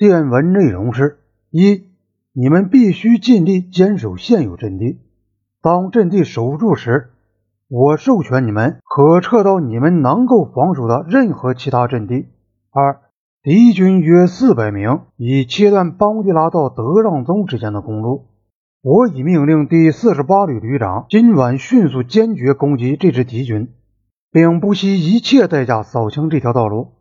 电文内容是：一，你们必须尽力坚守现有阵地。当阵地守不住时，我授权你们可撤到你们能够防守的任何其他阵地。二，敌军约四百名，已切断邦迪拉到德让宗之间的公路。我已命令第四十八旅旅长今晚迅速坚决攻击这支敌军，并不惜一切代价扫清这条道路。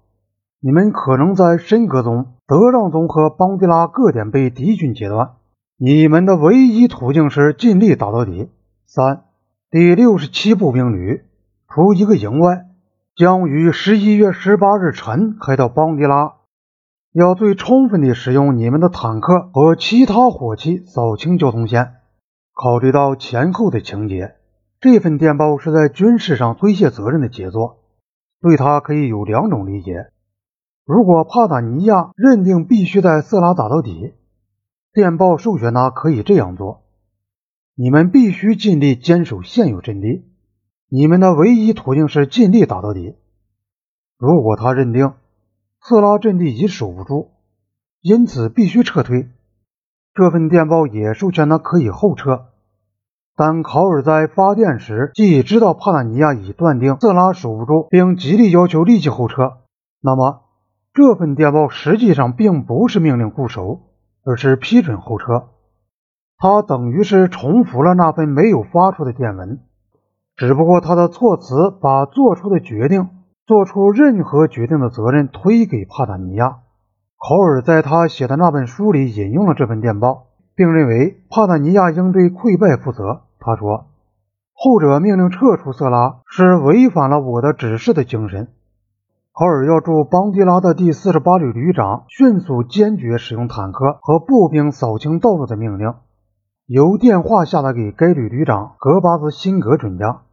你们可能在申格宗、德让宗和邦迪拉各点被敌军截断，你们的唯一途径是尽力打到底。三，第六十七步兵旅除一个营外，将于十一月十八日晨开到邦迪拉，要最充分地使用你们的坦克和其他火器扫清交通线。考虑到前后的情节，这份电报是在军事上推卸责任的杰作，对他可以有两种理解。如果帕塔尼亚认定必须在色拉打到底，电报授权他可以这样做。你们必须尽力坚守现有阵地，你们的唯一途径是尽力打到底。如果他认定色拉阵地已守不住，因此必须撤退，这份电报也授权他可以后撤。但考尔在发电时既知道帕塔尼亚已断定色拉守不住，并极力要求立即后撤，那么。这份电报实际上并不是命令固守，而是批准后撤。他等于是重复了那份没有发出的电文，只不过他的措辞把做出的决定、做出任何决定的责任推给帕塔尼亚。考尔在他写的那本书里引用了这份电报，并认为帕塔尼亚应对溃败负责。他说：“后者命令撤出色拉是违反了我的指示的精神。”考尔要驻邦迪拉的第四十八旅旅长迅速坚决使用坦克和步兵扫清道路的命令，由电话下达给该旅旅长格巴兹辛格准将。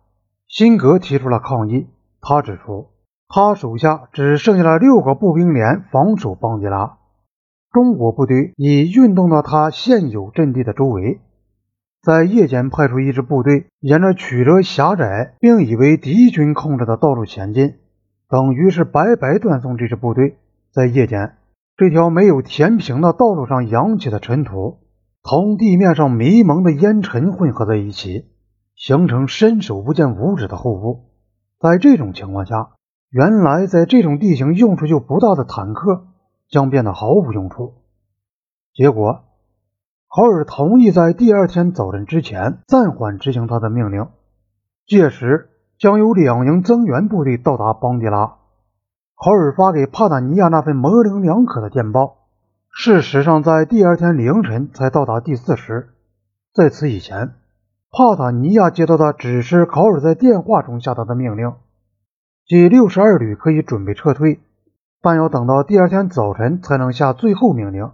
辛格提出了抗议。他指出，他手下只剩下了六个步兵连防守邦迪拉，中国部队已运动到他现有阵地的周围，在夜间派出一支部队，沿着曲折狭窄并已为敌军控制的道路前进。等于是白白断送这支部队。在夜间，这条没有填平的道路上扬起的尘土，同地面上迷蒙的烟尘混合在一起，形成伸手不见五指的厚雾。在这种情况下，原来在这种地形用处就不大的坦克将变得毫无用处。结果，考尔同意在第二天早晨之前暂缓执行他的命令，届时。将有两营增援部队到达邦迪拉。考尔发给帕塔尼亚那份模棱两可的电报，事实上在第二天凌晨才到达第四师。在此以前，帕塔尼亚接到的只是考尔在电话中下达的命令，即六十二旅可以准备撤退，但要等到第二天早晨才能下最后命令。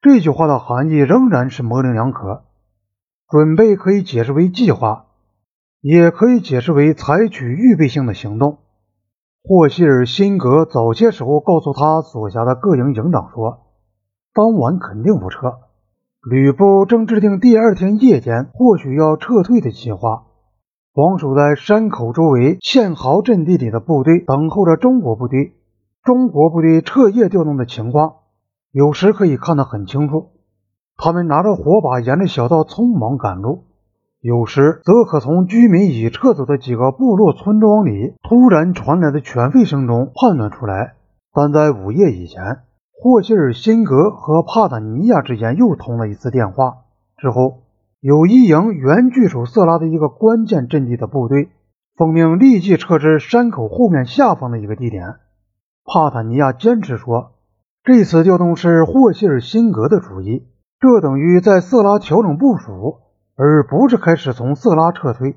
这句话的含义仍然是模棱两可。准备可以解释为计划。也可以解释为采取预备性的行动。霍希尔辛格早些时候告诉他所辖的各营营长说，当晚肯定不撤。吕布正制定第二天夜间或许要撤退的计划。防守在山口周围堑壕阵地里的部队等候着中国部队。中国部队彻夜调动的情况，有时可以看得很清楚。他们拿着火把，沿着小道匆忙赶路。有时则可从居民已撤走的几个部落村庄里突然传来的犬吠声中判断出来。但在午夜以前，霍希尔辛格和帕塔尼亚之间又通了一次电话。之后，有一营原据守色拉的一个关键阵地的部队，奉命立即撤至山口后面下方的一个地点。帕塔尼亚坚持说，这次调动是霍希尔辛格的主意，这等于在色拉调整部署。而不是开始从色拉撤退。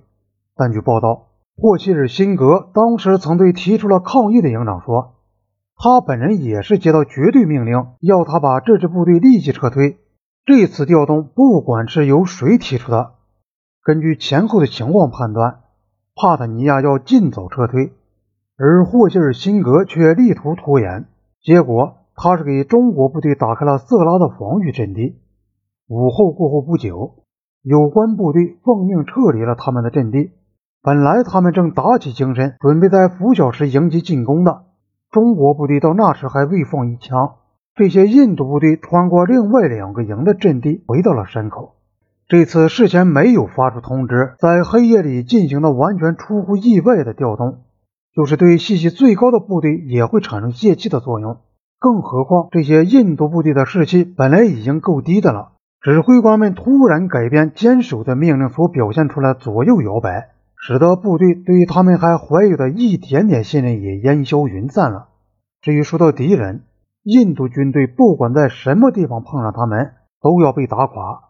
但据报道，霍希尔辛格当时曾对提出了抗议的营长说，他本人也是接到绝对命令，要他把这支部队立即撤退。这次调动不管是由谁提出的，根据前后的情况判断，帕塔尼亚要尽早撤退，而霍希尔辛格却力图拖延。结果，他是给中国部队打开了色拉的防御阵地。午后过后不久。有关部队奉命撤离了他们的阵地。本来他们正打起精神，准备在拂晓时迎击进攻的。中国部队到那时还未放一枪。这些印度部队穿过另外两个营的阵地，回到了山口。这次事前没有发出通知，在黑夜里进行的完全出乎意外的调动，就是对士气最高的部队也会产生泄气的作用。更何况这些印度部队的士气本来已经够低的了，指挥官们突然改变坚守的命令所表现出来左右摇摆，使得部队对他们还怀有的一点点信任也烟消云散了。至于说到敌人，印度军队不管在什么地方碰上他们，都要被打垮。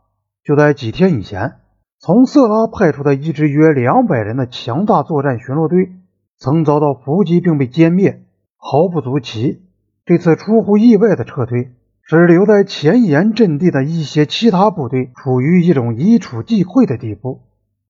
就在几天以前，从色拉派出的一支约两百人的强大作战巡逻队，曾遭到伏击并被歼灭，毫不足奇。这次出乎意外的撤退，使留在前沿阵地的一些其他部队处于一种一触即溃的地步。